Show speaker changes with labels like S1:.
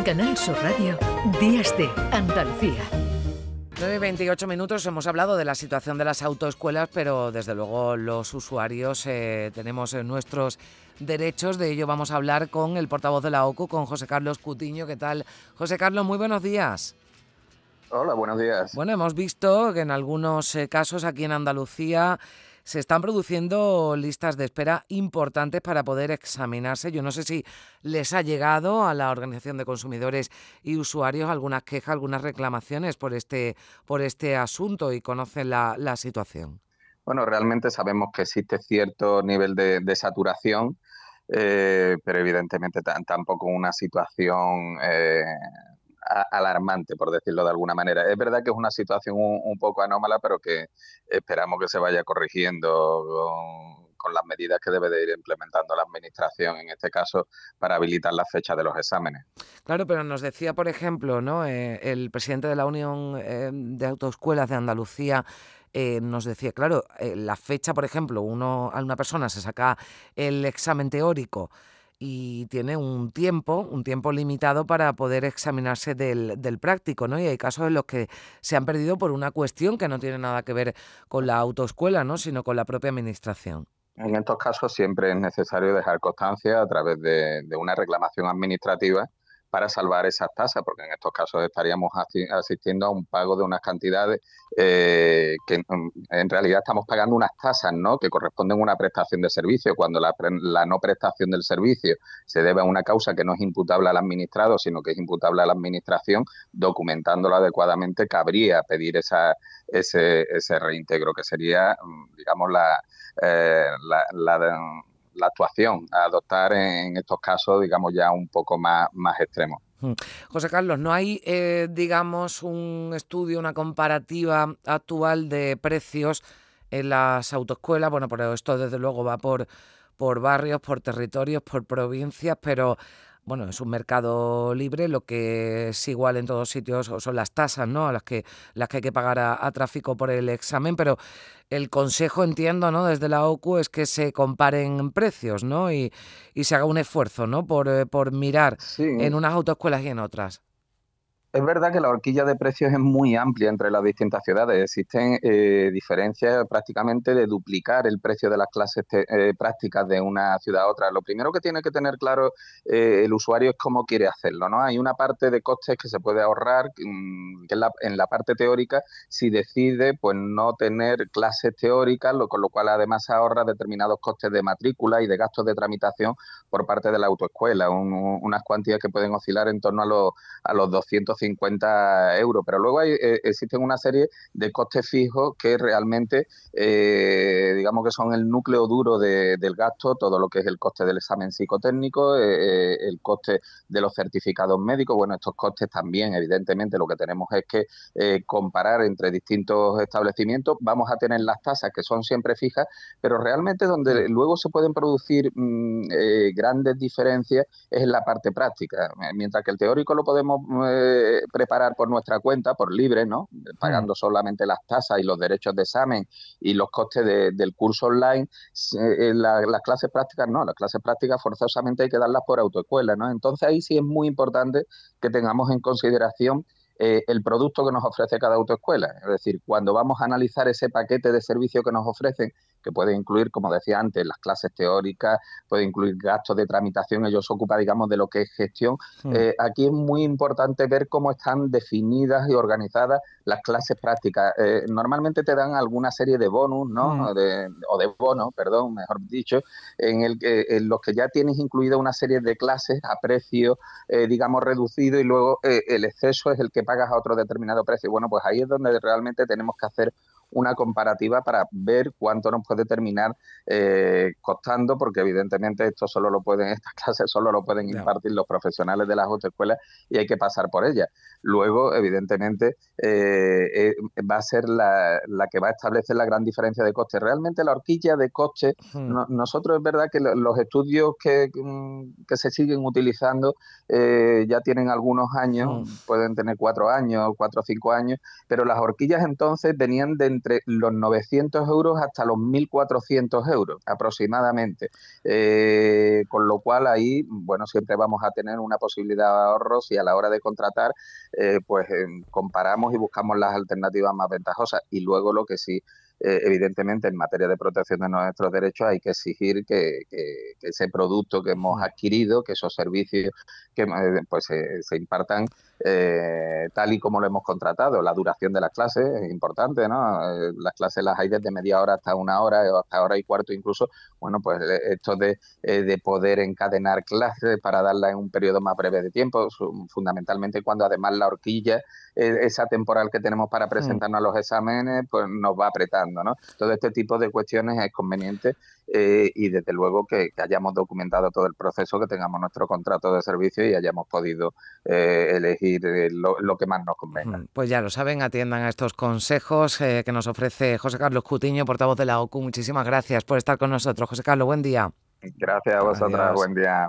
S1: En Canal Sur Radio, Días de Andalucía.
S2: 9 y 28 minutos hemos hablado de la situación de las autoescuelas, pero desde luego los usuarios eh, tenemos eh, nuestros derechos. De ello vamos a hablar con el portavoz de la OCU, con José Carlos Cutiño. ¿Qué tal? José Carlos, muy buenos días.
S3: Hola, buenos días.
S2: Bueno, hemos visto que en algunos eh, casos aquí en Andalucía se están produciendo listas de espera importantes para poder examinarse. Yo no sé si les ha llegado a la Organización de Consumidores y Usuarios algunas quejas, algunas reclamaciones por este, por este asunto y conocen la, situación.
S3: Bueno, realmente sabemos que existe cierto nivel de, saturación, eh, pero evidentemente tampoco una situación eh, alarmante, por decirlo de alguna manera. Es verdad que es una situación un, poco anómala, pero que esperamos que se vaya corrigiendo con, las medidas que debe de ir implementando la Administración, en este caso, para habilitar la fecha de los exámenes.
S2: Claro, pero nos decía, por ejemplo, ¿no? Eh, el presidente de la Unión eh, de Autoescuelas de Andalucía, eh, nos decía, claro, la fecha, por ejemplo, uno, a una persona se saca el examen teórico y tiene un tiempo, un tiempo limitado para poder examinarse del, práctico, ¿no? Y hay casos en los que se han perdido por una cuestión que no tiene nada que ver con la autoescuela, ¿no? Sino con la propia administración.
S3: En estos casos siempre es necesario dejar constancia a través de una reclamación administrativa para salvar esas tasas, porque en estos casos estaríamos asistiendo a un pago de unas cantidades eh, que mm, en realidad estamos pagando unas tasas ¿no? que corresponden a una prestación de servicio, cuando la, no prestación del servicio se debe a una causa que no es imputable al administrado, sino que es imputable a la administración, documentándolo adecuadamente, cabría pedir esa, ese, ese reintegro, que sería, mm, digamos, la, eh, la, la la actuación a adoptar en estos casos, digamos, ya un poco más, más extremos.
S2: Hmm. José Carlos, ¿no hay, eh, digamos, un estudio, una comparativa actual de precios en las autoescuelas? Bueno, pero esto desde luego va por, por barrios, por territorios, por provincias, pero bueno, es un mercado libre, lo que es igual en todos sitios son las tasas, ¿no? A las que, las que hay que pagar a, tráfico por el examen, pero el consejo, entiendo, ¿no? Desde la OCU es que se comparen precios, ¿no? Y, y se haga un esfuerzo, ¿no? Por, eh, por mirar en unas autoescuelas y en otras.
S3: Es verdad que la horquilla de precios es muy amplia entre las distintas ciudades. Existen eh, diferencias prácticamente de duplicar el precio de las clases eh, prácticas de una ciudad a otra. Lo primero que tiene que tener claro eh, el usuario es cómo quiere hacerlo. ¿no? Hay una parte de costes que se puede ahorrar, mm, que es en la parte teórica, si decide pues no tener clases teóricas, lo, con lo cual además ahorra determinados costes de matrícula y de gastos de tramitación por parte de la autoescuela, unas cuantías que pueden oscilar en torno a los, a los 200 50 euros, pero luego hay, eh, existen una serie de costes fijos que realmente, eh, digamos que son el núcleo duro del gasto, todo lo que es el coste del examen psicotécnico, eh, el coste de los certificados médicos, bueno, estos costes también, evidentemente, lo que tenemos es que comparar entre distintos establecimientos, vamos a tener las tasas que son siempre fijas, pero realmente donde luego se pueden producir mm, grandes diferencias es en la parte práctica, mientras que el teórico lo podemos preparar por nuestra cuenta, por libre, ¿no? Pagando mm. solamente las tasas y los derechos de examen y los costes del curso online. Eh, las clases prácticas no, las clases prácticas forzosamente hay que darlas por autoescuela, ¿no? Entonces ahí sí es muy importante que tengamos en consideración eh, el producto que nos ofrece cada autoescuela. Es decir, cuando vamos a analizar ese paquete de servicios que nos ofrecen, que puede incluir, como decía antes, las clases teóricas, puede incluir gastos de tramitación, ellos ocupa, digamos, de lo que es gestión. Hmm. Eh, aquí es muy importante ver cómo están definidas y organizadas las clases prácticas. Eh, normalmente te dan alguna serie de bonus, ¿no? Hmm. o de bonos, perdón, mejor dicho, en, el, en los que ya tienes incluida una serie de clases a precio, digamos, reducido y luego el exceso es el que pagas a otro determinado precio. Bueno, pues ahí es donde realmente tenemos que hacer una comparativa para ver cuánto nos puede terminar eh, costando, porque evidentemente esto solo lo pueden, estas clases solo lo pueden impartir los profesionales de las autoescuelas y hay que pasar por ellas. Luego, evidentemente, eh, eh, va a ser la, que va a establecer la gran diferencia de coste. Realmente la horquilla de coste, nosotros es verdad que los estudios que, que se siguen utilizando ya tienen algunos años, pueden tener cuatro años, cuatro o cinco años, pero las horquillas entonces venían de entre los 900 euros hasta los 1.400 euros aproximadamente. Eh, con lo cual ahí, bueno, siempre vamos a tener una posibilidad de ahorros y a la hora de contratar, eh, pues comparamos y buscamos las alternativas más ventajosas. Y luego lo que sí eh, evidentemente en materia de protección de nuestros derechos hay que exigir que, ese producto que hemos adquirido, que esos servicios que eh, pues se impartan eh, tal y como lo hemos contratado. La duración de las clases es importante, ¿no? las clases las hay desde media hora hasta una hora o hasta hora y cuarto incluso. Bueno, pues esto de, de poder encadenar clases para darla en un periodo más breve de tiempo, fundamentalmente cuando además la horquilla, esa temporal que tenemos para mm. presentarnos a los exámenes, pues nos va apretando. Todo este tipo de cuestiones es conveniente eh, y desde luego que, hayamos documentado todo el proceso, que tengamos nuestro contrato de servicio y hayamos podido eh, elegir eh, lo, que más nos convenga.
S2: Pues ya lo saben, atiendan a estos consejos que nos ofrece José Carlos Cutiño, portavoz de la OCU. Muchísimas gracias por estar con nosotros. José Carlos, buen día.
S3: Gracias a vosotras, buen día.